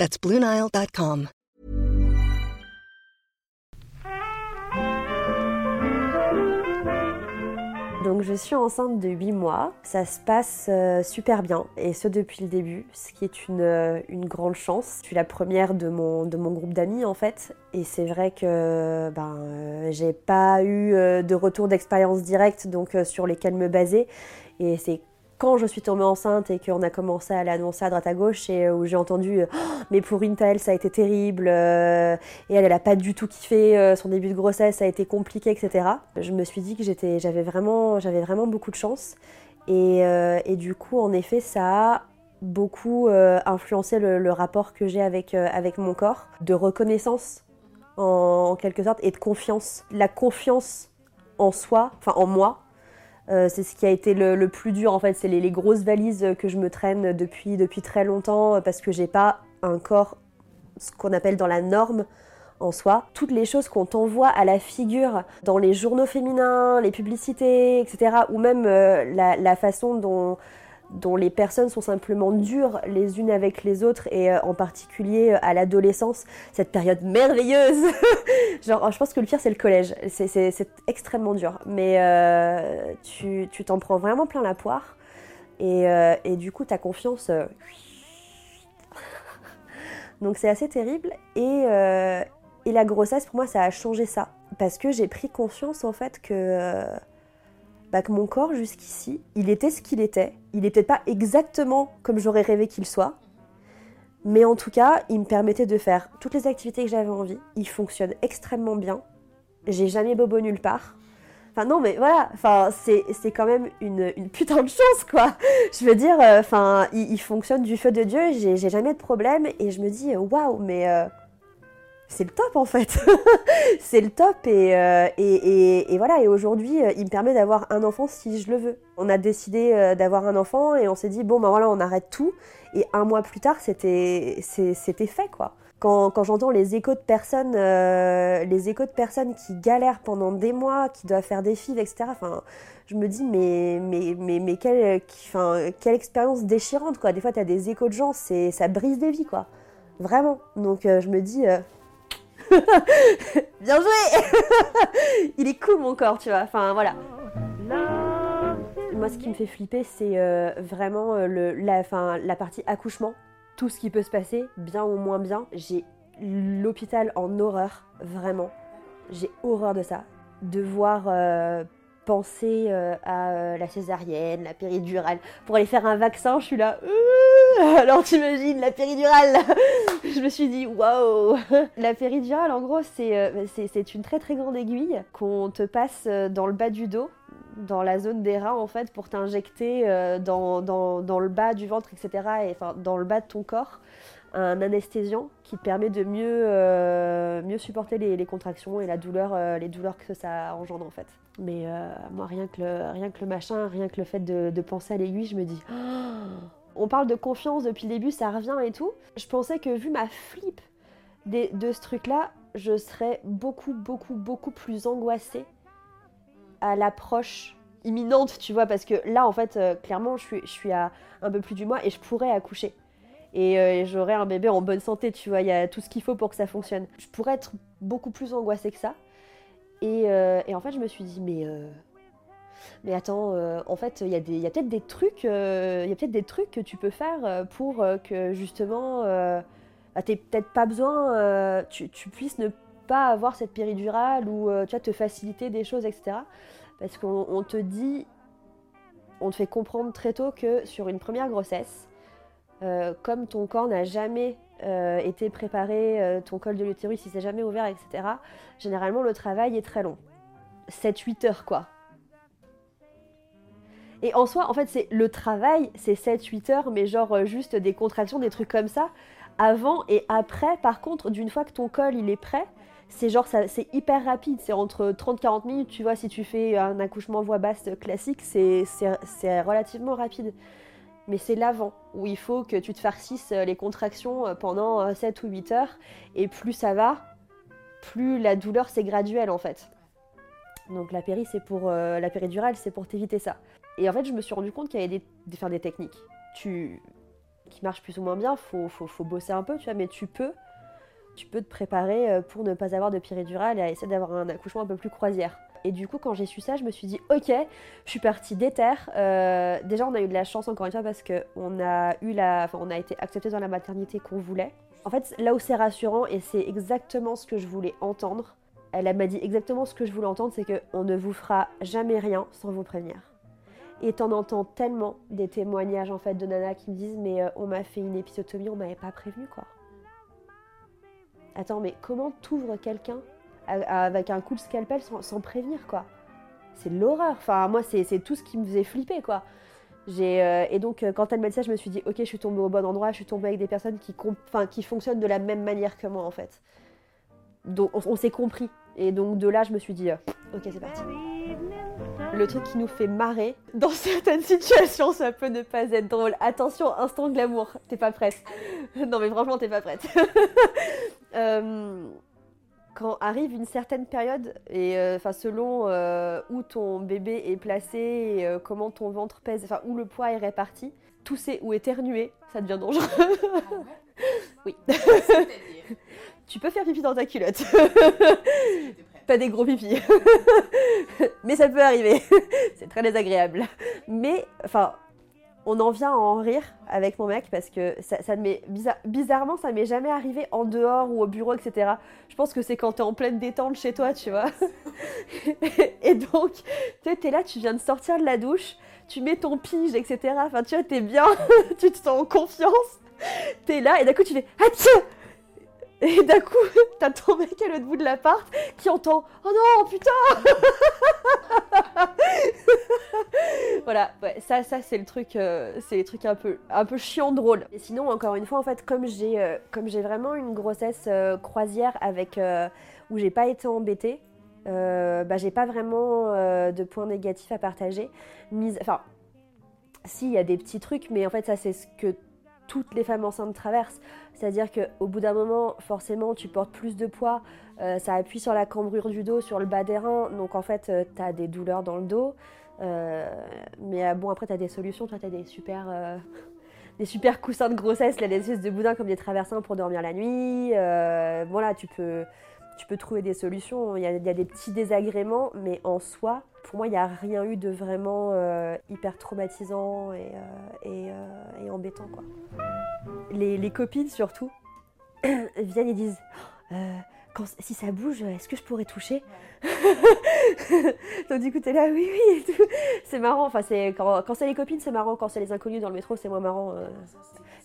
That's BlueNile.com. Donc je suis enceinte de 8 mois, ça se passe euh, super bien et ce depuis le début, ce qui est une, euh, grande chance. Je suis la première de mon, de mon groupe d'amis en fait et c'est vrai que ben, euh, j'ai pas eu de retour d'expérience directe donc sur lesquels me baser et c'est quand je suis tombée enceinte et qu'on a commencé à l'annoncer à droite à gauche et où j'ai entendu oh, mais pour Intel ça a été terrible euh, et elle elle a pas du tout kiffé euh, son début de grossesse ça a été compliqué etc je me suis dit que j'étais j'avais vraiment j'avais vraiment beaucoup de chance. Et, euh, et, du coup en effet ça a beaucoup influencé le, rapport que j'ai avec, avec mon corps de reconnaissance en, en quelque sorte et de confiance. La confiance en soi enfin en moi euh, c'est ce qui a été le, plus dur en fait, c'est les, grosses valises que je me traîne depuis, très longtemps euh, parce que j'ai pas un corps, ce qu'on appelle dans la norme en soi. Toutes les choses qu'on t'envoie à la figure dans les journaux féminins, les publicités, etc. ou même euh, la, façon dont dont les personnes sont simplement dures les unes avec les autres et euh, en particulier euh, à l'adolescence, cette période merveilleuse. Genre, je pense que le pire c'est le collège, c'est extrêmement dur, mais euh, tu t'en prends vraiment plein la poire et, et du coup ta confiance. Donc c'est assez terrible et, et la grossesse pour moi ça a changé ça parce que j'ai pris conscience en fait que bah, que mon corps jusqu'ici, il était ce qu'il était. Il n'était pas exactement comme j'aurais rêvé qu'il soit. Mais en tout cas, il me permettait de faire toutes les activités que j'avais envie. Il fonctionne extrêmement bien. J'ai jamais bobo nulle part. Enfin non mais voilà, c'est quand même une, putain de chance quoi. Je veux dire, euh, enfin il, fonctionne du feu de Dieu, j'ai jamais de problème et je me dis waouh mais euh, c'est le top en fait. c'est le top euh, et, et, voilà. Et aujourd'hui, euh, il me permet d'avoir un enfant si je le veux. On a décidé euh, d'avoir un enfant et on s'est dit, bon ben voilà, on arrête tout. Et un mois plus tard, c'était fait quoi. Quand, quand j'entends les échos de personnes, les échos de personnes qui galèrent pendant des mois, qui doivent faire des fives, etc. Enfin, je me dis mais mais mais, mais quelle, quelle expérience déchirante quoi. Des fois, tu as des échos de gens, c'est ça brise des vies quoi. Vraiment. Donc je me dis Bien joué Il est cool mon corps, tu vois. Enfin voilà. Moi, ce qui me fait flipper, c'est euh, vraiment euh, la, partie accouchement. Tout ce qui peut se passer, bien ou moins bien. J'ai l'hôpital en horreur, vraiment. J'ai horreur de ça. De voir euh, penser à la césarienne, la péridurale. Pour aller faire un vaccin, je suis là. Euh, alors t'imagines la péridurale Je me suis dit waouh La péridurale, en gros, c'est une très très grande aiguille qu'on te passe dans le bas du dos, dans la zone des reins en fait, pour t'injecter dans, dans, le bas du ventre, etc. Et enfin dans le bas de ton corps un anesthésiant qui te permet de mieux, euh, mieux supporter les, contractions et la douleur, euh, les douleurs que ça engendre en fait. Mais euh, moi, rien que, le, rien que le machin, rien que le fait de, penser à l'aiguille, je me dis. on parle de confiance depuis le début, ça revient et tout. Je pensais que vu ma flip de ce truc-là, je serais beaucoup, beaucoup, beaucoup plus angoissée à l'approche imminente, tu vois, parce que là, en fait, clairement, je suis, à un peu plus du mois et je pourrais accoucher. Euh, et j'aurai un bébé en bonne santé, tu vois, il y a tout ce qu'il faut pour que ça fonctionne. Je pourrais être beaucoup plus angoissée que ça. Et, euh, en fait, je me suis dit, mais, euh, mais attends, en fait, il y a, peut-être des trucs, il y a peut-être des trucs que tu peux faire pour que justement, bah, tu peut-être pas besoin, tu, puisses ne pas avoir cette péridurale ou tu vois, te faciliter des choses, etc. Parce qu'on te dit, on te fait comprendre très tôt que sur une première grossesse, euh, comme ton corps n'a jamais euh, été préparé, euh, ton col de l'utérus il s'est jamais ouvert, etc., généralement le travail est très long. 7-8 heures quoi. Et en soi, en fait, c'est le travail, c'est 7-8 heures, mais genre juste des contractions, des trucs comme ça. avant et après, par contre, d'une fois que ton col il est prêt, c'est genre c'est hyper rapide, c'est entre 30-40 minutes, tu vois, si tu fais un accouchement voix basse classique, c'est relativement rapide. Mais c'est l'avant, où il faut que tu te farcisses les contractions pendant 7 ou 8 heures, et plus ça va, plus la douleur c'est graduel en fait. Donc la péri c'est pour euh, la péridurale, c'est pour t'éviter ça. Et en fait, je me suis rendu compte qu'il y avait des, des, des techniques tu, qui marchent plus ou moins bien, faut, faut, faut bosser un peu, tu vois, mais tu peux tu peux te préparer euh, pour ne pas avoir de péridurale et essayer d'avoir un accouchement un peu plus croisière. Et du coup, quand j'ai su ça, je me suis dit, ok, je suis partie d'éther. Euh, déjà, on a eu de la chance encore une fois parce qu'on a enfin, a été accepté dans la maternité qu'on voulait. En fait, là où c'est rassurant et c'est exactement ce que je voulais entendre. Elle m'a dit exactement ce que je voulais entendre, c'est qu'on ne vous fera jamais rien sans vous prévenir. Et t'en entends tellement des témoignages en fait de nanas qui me disent mais euh, on m'a fait une épisotomie, on m'avait pas prévenu quoi. Attends, mais comment t'ouvres quelqu'un avec un coup de scalpel sans, prévenir, quoi? C'est l'horreur. Enfin, moi, c'est tout ce qui me faisait flipper, quoi. Euh, et donc, euh, quand elle m'a dit ça, je me suis dit, ok, je suis tombée au bon endroit, je suis tombée avec des personnes qui, qui fonctionnent de la même manière que moi, en fait. Donc, on, s'est compris. Et donc, de là, je me suis dit, ok, c'est parti. Le truc qui nous fait marrer, dans certaines situations, ça peut ne pas être drôle. Attention, instant glamour, t'es pas prête. non, mais franchement, t'es pas prête. Euh, quand arrive une certaine période, et euh, enfin selon euh, où ton bébé est placé, et, comment ton ventre pèse, enfin où le poids est réparti, tousser ou éternuer, ça devient dangereux. Ah oui. tu peux faire pipi dans ta culotte. pas des gros pipis. Mais ça peut arriver. C'est très désagréable. Mais, enfin, on en vient à en rire avec mon mec parce que ça, ça m'est bizarrement ça m'est jamais arrivé en dehors ou au bureau etc. Je pense que c'est quand t'es en pleine détente chez toi tu vois. et donc tu es là tu viens de sortir de la douche, tu mets ton pige etc. Enfin tu vois t'es bien, tu te sens en confiance, t'es là et d'un coup tu fais tiens et d'un coup, t'as ton mec à l'autre bout de l'appart qui entend Oh non, putain Voilà, ça, ça c'est le truc, euh, c'est les trucs un peu, un peu chiant drôle. Et sinon, encore une fois, en fait, comme j'ai, euh, comme j'ai vraiment une grossesse euh, croisière avec où j'ai pas été embêtée, bah j'ai pas vraiment de points négatifs à partager. Mise, enfin, si il y a des petits trucs, mais en fait, ça c'est ce que toutes les femmes enceintes traversent. C'est-à-dire qu'au bout d'un moment, forcément, tu portes plus de poids, euh, ça appuie sur la cambrure du dos, sur le bas des reins, donc en fait, euh, tu as des douleurs dans le dos. Euh, mais bon, après, tu as des solutions, toi, tu as des super, des super coussins de grossesse, des espèces de boudins comme des traversins pour dormir la nuit. voilà, tu peux, tu peux trouver des solutions. Il y, a, des petits désagréments, mais en soi, pour moi, il n'y a rien eu de vraiment hyper traumatisant et, et, et embêtant. Les, copines surtout viennent et disent euh, quand, si ça bouge, est-ce que je pourrais toucher? Donc du coup, t'es là, oui, oui, C'est marrant, enfin, c'est, quand, c'est les copines, c'est marrant, quand c'est les inconnus dans le métro, c'est moins marrant. Euh.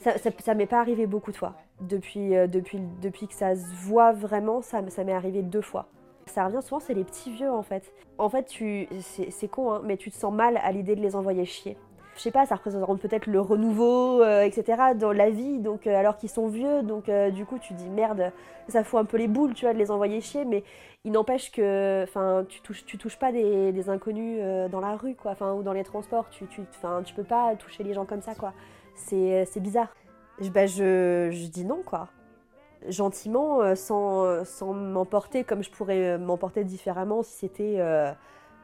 Ça, ça, m'est pas arrivé beaucoup de fois. Depuis, euh, que ça se voit vraiment, ça m'est arrivé deux fois. Ça revient souvent, c'est les petits vieux en fait. En fait, tu, c'est, con, hein, mais tu te sens mal à l'idée de les envoyer chier je sais pas, ça représente peut-être le renouveau, euh, etc. dans la vie, donc euh, alors qu'ils sont vieux, donc euh, du coup tu dis merde, ça fout un peu les boules, tu vois, de les envoyer chier, mais il n'empêche que, enfin, tu touches, tu touches pas des, inconnus dans la rue, quoi, ou dans les transports, tu, tu, tu peux pas toucher les gens comme ça, quoi. C'est, bizarre. Je, bah, je, je dis non, quoi gentiment, sans, sans m'emporter comme je pourrais m'emporter différemment si c'était,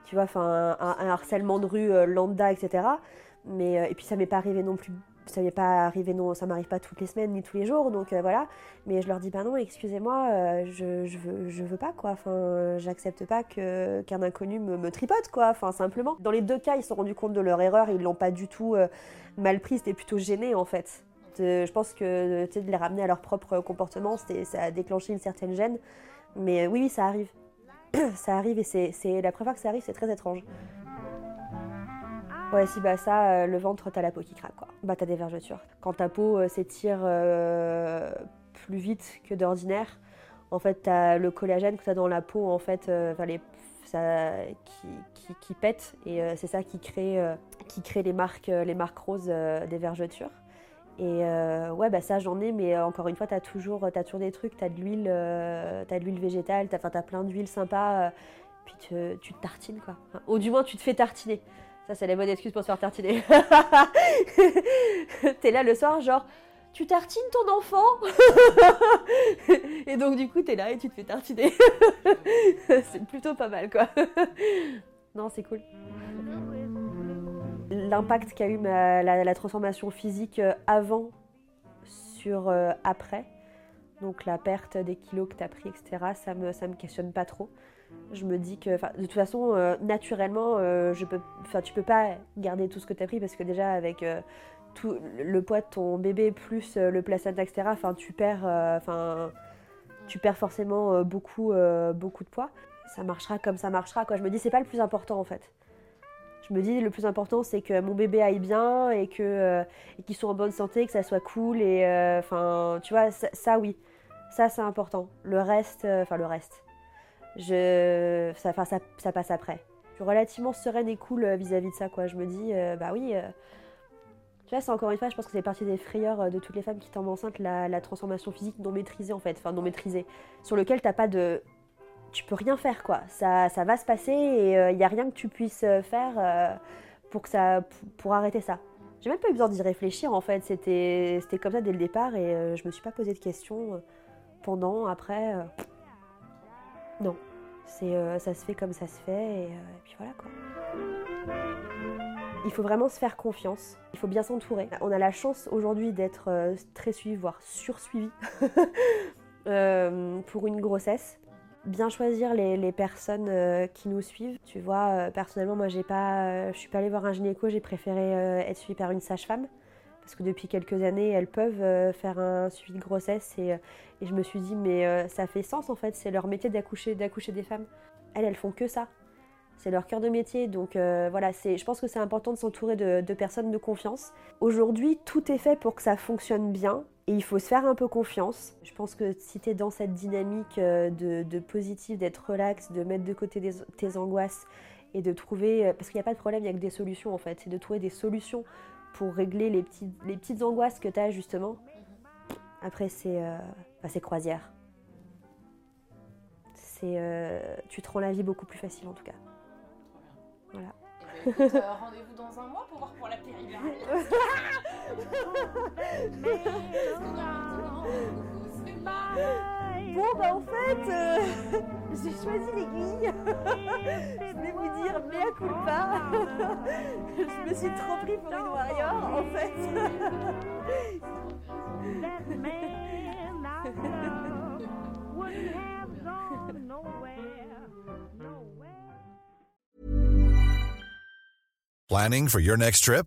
tu vois, un, un, harcèlement de rue lambda, etc. Mais, euh, et puis ça m'est pas arrivé non plus ça m'est pas arrivé non ça m'arrive pas toutes les semaines ni tous les jours donc euh, voilà. Mais je leur dis bah non excusez-moi euh, je, je, veux je veux pas quoi. Enfin j'accepte pas que qu'un inconnu me, me, tripote quoi enfin simplement. Dans les deux cas ils se sont rendus compte de leur erreur ils l'ont pas du tout mal pris c'était plutôt gêné en fait je pense que de les ramener à leur propre comportement ça a déclenché une certaine gêne mais oui, oui ça arrive ça arrive et c'est la première fois que ça arrive c'est très étrange Ouais, si, bah ça, euh, le ventre, t'as la peau qui craque, quoi. Bah, t'as des vergetures. Quand ta peau euh, s'étire euh, plus vite que d'ordinaire, en fait, t'as le collagène que t'as dans la peau, en fait, qui, pète, et c'est ça qui crée, les marques roses des vergetures. Et ouais, bah ça j'en ai, mais encore une fois, t'as toujours, toujours des trucs, t'as de l'huile, t'as de l'huile végétale, t'as as plein d'huile sympa, puis tu te tartines quoi. Ou du moins tu te fais tartiner. Ça c'est la bonne excuse pour se faire tartiner. T'es là le soir, genre, tu tartines ton enfant? Et donc du coup, t'es là et tu te fais tartiner. c'est plutôt pas mal, quoi. non, c'est cool. L'impact qu'a eu la, transformation physique euh, avant sur euh, après, donc la perte des kilos que tu as pris, etc., ça me, ça me questionne pas trop. Je me dis que, de toute façon, euh, naturellement, je peux, tu peux pas garder tout ce que tu as pris parce que déjà, avec tout le poids de ton bébé plus euh, le placenta, etc. Tu perds, euh, tu perds forcément euh, beaucoup, beaucoup de poids. Ça marchera comme ça marchera. Quoi. Je me dis, c'est pas le plus important en fait. Je me dis, le plus important, c'est que mon bébé aille bien et que qu'il soit en bonne santé, que ça soit cool et enfin, tu vois, ça, oui, ça c'est important. Le reste, enfin le reste, je, ça, passe après. Je suis relativement sereine et cool vis-à-vis -vis de ça, quoi. Je me dis, bah oui tu vois, c'est encore une fois, je pense que c'est partie des frayeurs euh, de toutes les femmes qui tombent enceintes, la, transformation physique non maîtrisée en fait, enfin non maîtrisée, sur lequel t'as pas de. Tu peux rien faire quoi, ça, ça va se passer et il euh, n'y a rien que tu puisses euh, faire pour, que ça, pour arrêter ça. J'ai même pas eu besoin d'y réfléchir en fait, c'était comme ça dès le départ et je me suis pas posé de questions pendant, après. non, c'est ça se fait comme ça se fait et, et puis voilà quoi. Il faut vraiment se faire confiance, il faut bien s'entourer. On a la chance aujourd'hui d'être euh, très suivi, voire sursuivi euh, pour une grossesse. Bien choisir les, personnes euh, qui nous suivent. Tu vois, personnellement, moi, j'ai pas, je suis pas allée voir un gynéco, j'ai préféré être suivie par une sage-femme parce que depuis quelques années, elles peuvent faire un suivi de grossesse et, et je me suis dit, mais ça fait sens en fait, c'est leur métier d'accoucher, d'accoucher des femmes. Elles, elles font que ça c'est leur cœur de métier. Donc euh, voilà, je pense que c'est important de s'entourer de, personnes de confiance. Aujourd'hui, tout est fait pour que ça fonctionne bien. Et il faut se faire un peu confiance. Je pense que si tu es dans cette dynamique euh, de, positif, d'être relax, de mettre de côté tes angoisses et de trouver. Euh, parce qu'il n'y a pas de problème, il n'y a que des solutions en fait. C'est de trouver des solutions pour régler les, les petites angoisses que tu as justement. Après, c'est bah, croisière. tu te rends la vie beaucoup plus facile en tout cas. Voilà. Eh ben, euh, rendez-vous dans un mois pour voir pour la péridurale. bon bah en fait, euh, j'ai choisi l'aiguille. Je vais vous dire mea culpa. Je me suis trop pris pour une warrior en fait. Planning for your next trip?